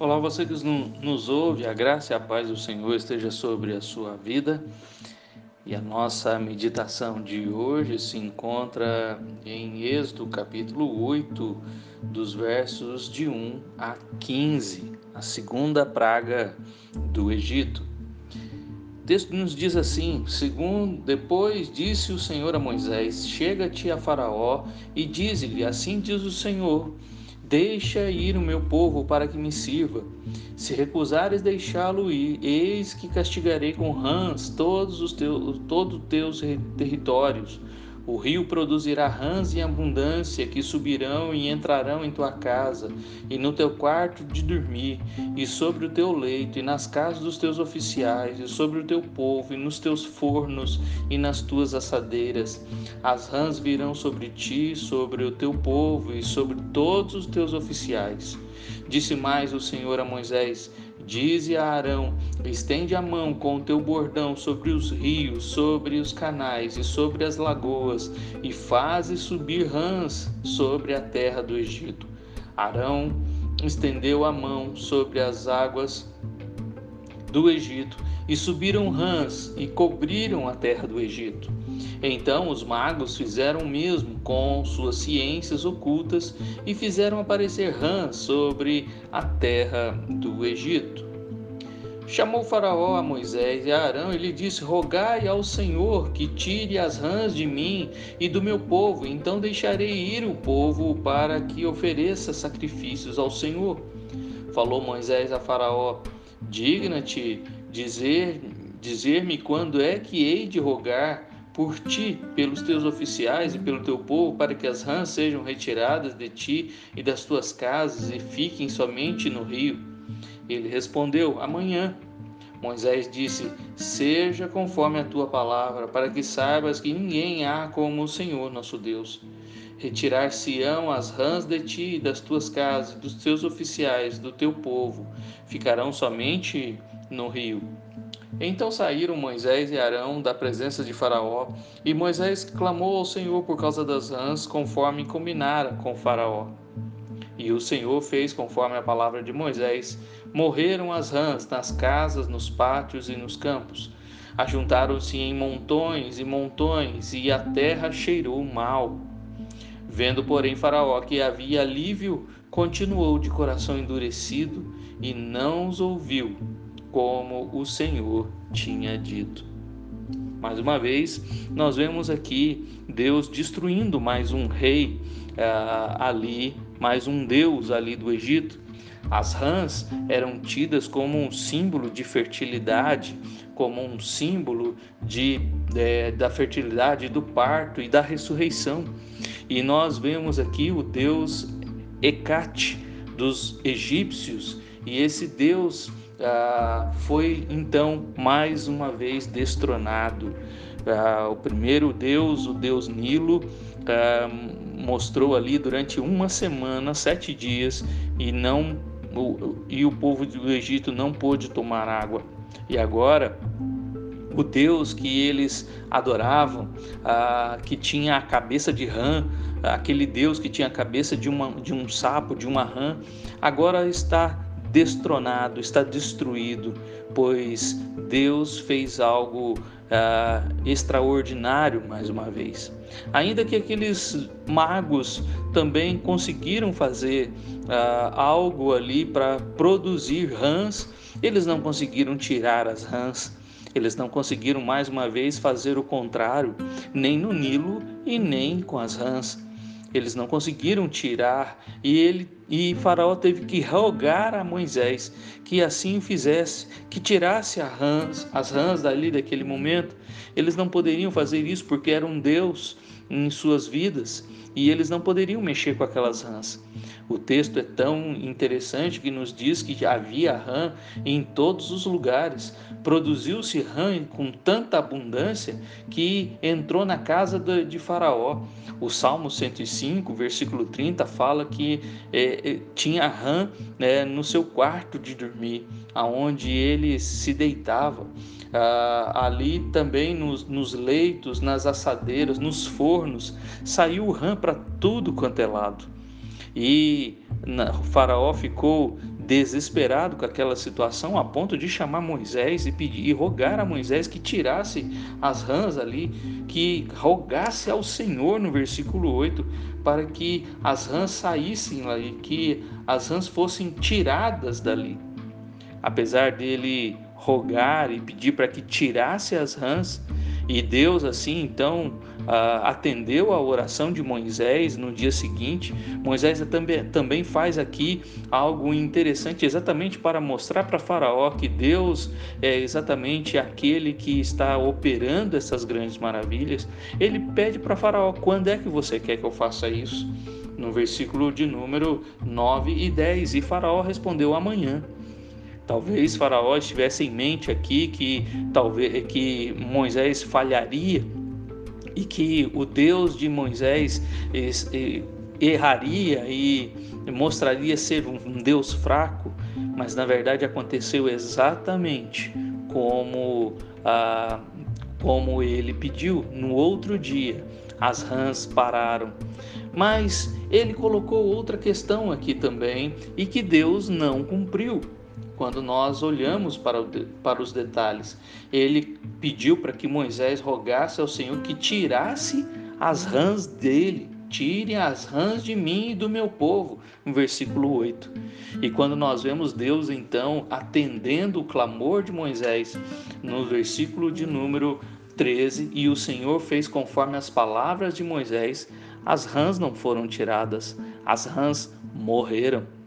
Olá, você que nos ouve, a graça e a paz do Senhor esteja sobre a sua vida. E a nossa meditação de hoje se encontra em Êxodo, capítulo 8, dos versos de 1 a 15, a segunda praga do Egito. O texto nos diz assim: segundo, depois disse o Senhor a Moisés: Chega-te a Faraó e dize-lhe: Assim diz o Senhor Deixa ir o meu povo para que me sirva. Se recusares deixá-lo ir, eis que castigarei com rãs todos os teus, todos teus territórios o rio produzirá rãs em abundância que subirão e entrarão em tua casa, e no teu quarto de dormir, e sobre o teu leito, e nas casas dos teus oficiais, e sobre o teu povo, e nos teus fornos, e nas tuas assadeiras. As rãs virão sobre ti, sobre o teu povo, e sobre todos os teus oficiais. Disse mais o Senhor a Moisés: Dize a Arão: estende a mão com o teu bordão sobre os rios, sobre os canais e sobre as lagoas, e faze subir rãs sobre a terra do Egito. Arão estendeu a mão sobre as águas do Egito, e subiram rãs e cobriram a terra do Egito. Então os magos fizeram o mesmo com suas ciências ocultas e fizeram aparecer rãs sobre a terra do Egito. Chamou Faraó a Moisés e a Arão e lhe disse: Rogai ao Senhor que tire as rãs de mim e do meu povo, então deixarei ir o povo para que ofereça sacrifícios ao Senhor. Falou Moisés a Faraó: Digna-te dizer dizer-me quando é que hei de rogar por ti, pelos teus oficiais e pelo teu povo, para que as rãs sejam retiradas de ti e das tuas casas e fiquem somente no rio. Ele respondeu: Amanhã. Moisés disse: Seja conforme a tua palavra, para que saibas que ninguém há como o Senhor nosso Deus. Retirar-se-ão as rãs de ti e das tuas casas, dos teus oficiais, do teu povo, ficarão somente no rio. Então saíram Moisés e Arão da presença de Faraó, e Moisés clamou ao Senhor por causa das rãs, conforme combinara com Faraó. E o Senhor fez conforme a palavra de Moisés. Morreram as rãs nas casas, nos pátios e nos campos. Ajuntaram-se em montões e montões, e a terra cheirou mal. Vendo, porém, Faraó que havia alívio, continuou de coração endurecido e não os ouviu como o Senhor tinha dito. Mais uma vez, nós vemos aqui Deus destruindo mais um rei uh, ali, mais um deus ali do Egito. As rãs eram tidas como um símbolo de fertilidade, como um símbolo de, de, da fertilidade, do parto e da ressurreição. E nós vemos aqui o deus Hecate dos egípcios, e esse deus ah, foi então mais uma vez destronado. Ah, o primeiro Deus, o Deus Nilo, ah, mostrou ali durante uma semana, sete dias, e não o, e o povo do Egito não pôde tomar água. E agora o Deus que eles adoravam, que tinha a cabeça de rã, aquele Deus que tinha a cabeça de, uma, de um sapo, de uma rã, agora está destronado, está destruído, pois Deus fez algo ah, extraordinário mais uma vez. Ainda que aqueles magos também conseguiram fazer ah, algo ali para produzir rãs, eles não conseguiram tirar as rãs. Eles não conseguiram mais uma vez fazer o contrário, nem no Nilo e nem com as rãs. Eles não conseguiram tirar e ele e Faraó teve que rogar a Moisés que assim fizesse, que tirasse rãs, as rãs dali daquele momento. Eles não poderiam fazer isso porque era um Deus em suas vidas e eles não poderiam mexer com aquelas rãs. O texto é tão interessante que nos diz que havia rã em todos os lugares. Produziu-se rã com tanta abundância que entrou na casa de Faraó. O Salmo 105, versículo 30, fala que é, é, tinha rã né, no seu quarto de dormir, aonde ele se deitava. Ah, ali também nos, nos, leitos, nas assadeiras, nos fornos, saiu o rã para tudo quanto é lado. E o faraó ficou desesperado com aquela situação, a ponto de chamar Moisés e pedir e rogar a Moisés que tirasse as rãs ali, que rogasse ao Senhor no versículo 8 para que as rãs saíssem lá e que as rãs fossem tiradas dali. Apesar dele rogar e pedir para que tirasse as rãs, e Deus, assim, então, atendeu a oração de Moisés no dia seguinte. Moisés também, também faz aqui algo interessante, exatamente para mostrar para Faraó que Deus é exatamente aquele que está operando essas grandes maravilhas. Ele pede para Faraó: quando é que você quer que eu faça isso? No versículo de número 9 e 10. E Faraó respondeu: amanhã. Talvez Faraó estivesse em mente aqui que talvez que Moisés falharia e que o Deus de Moisés erraria e mostraria ser um Deus fraco, mas na verdade aconteceu exatamente como ah, como ele pediu. No outro dia, as rãs pararam. Mas ele colocou outra questão aqui também e que Deus não cumpriu quando nós olhamos para, o, para os detalhes. Ele pediu para que Moisés rogasse ao Senhor que tirasse as rãs dele. Tire as rãs de mim e do meu povo, no versículo 8. E quando nós vemos Deus então atendendo o clamor de Moisés, no versículo de número 13, e o Senhor fez conforme as palavras de Moisés, as rãs não foram tiradas, as rãs morreram.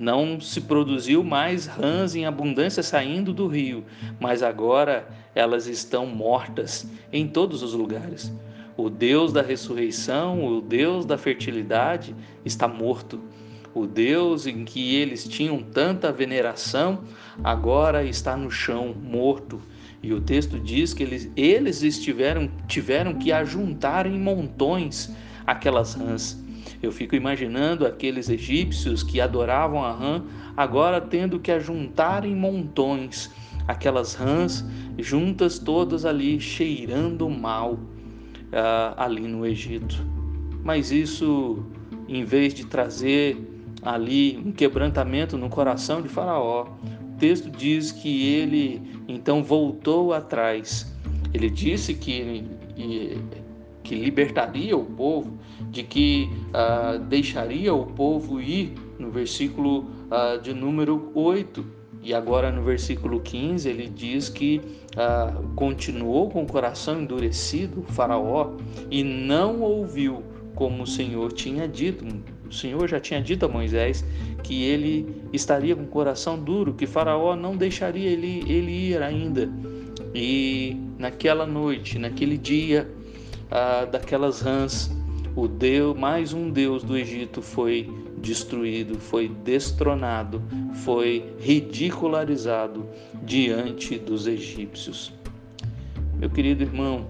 Não se produziu mais rãs em abundância saindo do rio, mas agora elas estão mortas em todos os lugares. O Deus da ressurreição, o Deus da fertilidade, está morto. O Deus em que eles tinham tanta veneração, agora está no chão, morto. E o texto diz que eles, eles estiveram, tiveram que ajuntar em montões aquelas rãs. Eu fico imaginando aqueles egípcios que adoravam a rã, agora tendo que ajuntar em montões aquelas rãs juntas todas ali, cheirando mal uh, ali no Egito. Mas isso, em vez de trazer ali um quebrantamento no coração de Faraó, o texto diz que ele então voltou atrás. Ele disse que que libertaria o povo, de que uh, deixaria o povo ir, no versículo uh, de número 8. E agora no versículo 15 ele diz que uh, continuou com o coração endurecido, o Faraó, e não ouviu como o Senhor tinha dito. O Senhor já tinha dito a Moisés que ele estaria com o coração duro, que Faraó não deixaria ele, ele ir ainda. E naquela noite, naquele dia, ah, daquelas rãs, o Deus, mais um Deus do Egito foi destruído, foi destronado, foi ridicularizado diante dos egípcios. Meu querido irmão,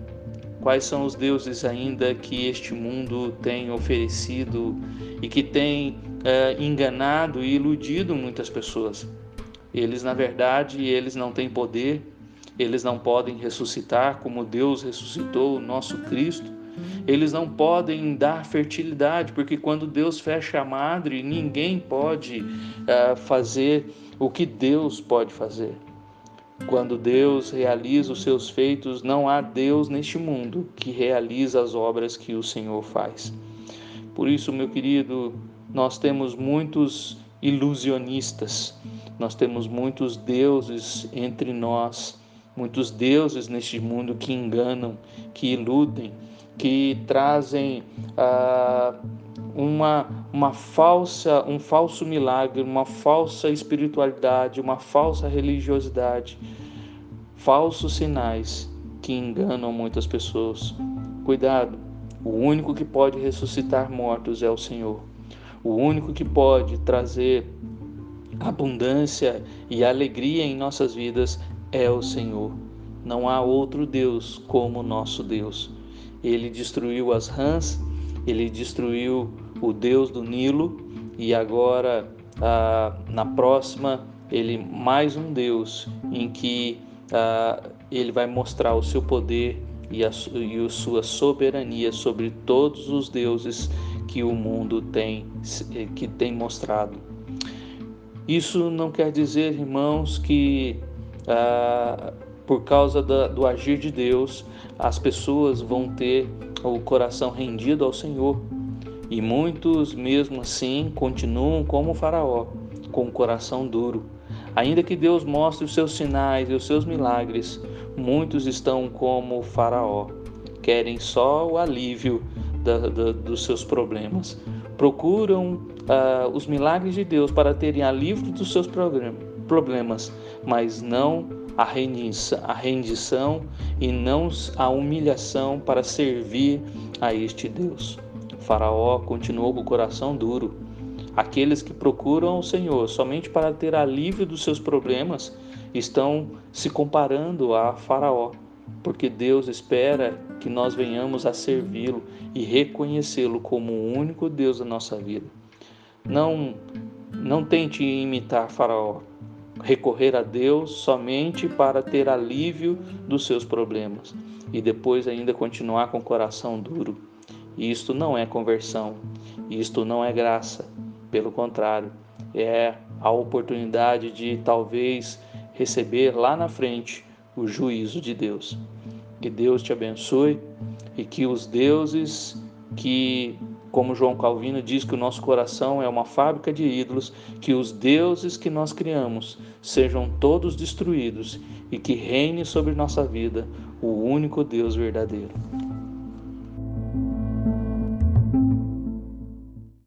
quais são os deuses ainda que este mundo tem oferecido e que tem é, enganado e iludido muitas pessoas? Eles, na verdade, eles não têm poder, eles não podem ressuscitar como Deus ressuscitou o nosso Cristo. Eles não podem dar fertilidade, porque quando Deus fecha a madre, ninguém pode uh, fazer o que Deus pode fazer. Quando Deus realiza os seus feitos, não há Deus neste mundo que realiza as obras que o Senhor faz. Por isso, meu querido, nós temos muitos ilusionistas, nós temos muitos deuses entre nós muitos deuses neste mundo que enganam, que iludem, que trazem ah, uma, uma falsa, um falso milagre, uma falsa espiritualidade, uma falsa religiosidade, falsos sinais que enganam muitas pessoas. Cuidado, o único que pode ressuscitar mortos é o Senhor. O único que pode trazer abundância e alegria em nossas vidas é o Senhor. Não há outro Deus como nosso Deus. Ele destruiu as rãs, ele destruiu o Deus do Nilo e agora ah, na próxima ele mais um Deus em que ah, ele vai mostrar o seu poder e a, e a sua soberania sobre todos os deuses que o mundo tem que tem mostrado. Isso não quer dizer, irmãos, que ah, por causa da, do agir de Deus as pessoas vão ter o coração rendido ao Senhor. E muitos, mesmo assim, continuam como o Faraó, com o coração duro. Ainda que Deus mostre os seus sinais e os seus milagres, muitos estão como o Faraó, querem só o alívio da, da, dos seus problemas. Procuram uh, os milagres de Deus para terem alívio dos seus problemas, mas não a rendição, a rendição e não a humilhação para servir a este Deus. O faraó continuou com o coração duro Aqueles que procuram o Senhor somente para ter alívio dos seus problemas estão se comparando a Faraó, porque Deus espera que nós venhamos a servi-lo e reconhecê-lo como o único Deus da nossa vida. Não não tente imitar Faraó, recorrer a Deus somente para ter alívio dos seus problemas e depois ainda continuar com o coração duro. Isto não é conversão, isto não é graça. Pelo contrário, é a oportunidade de talvez receber lá na frente o juízo de Deus. Que Deus te abençoe e que os deuses que, como João Calvino diz que o nosso coração é uma fábrica de ídolos, que os deuses que nós criamos sejam todos destruídos e que reine sobre nossa vida o único Deus verdadeiro.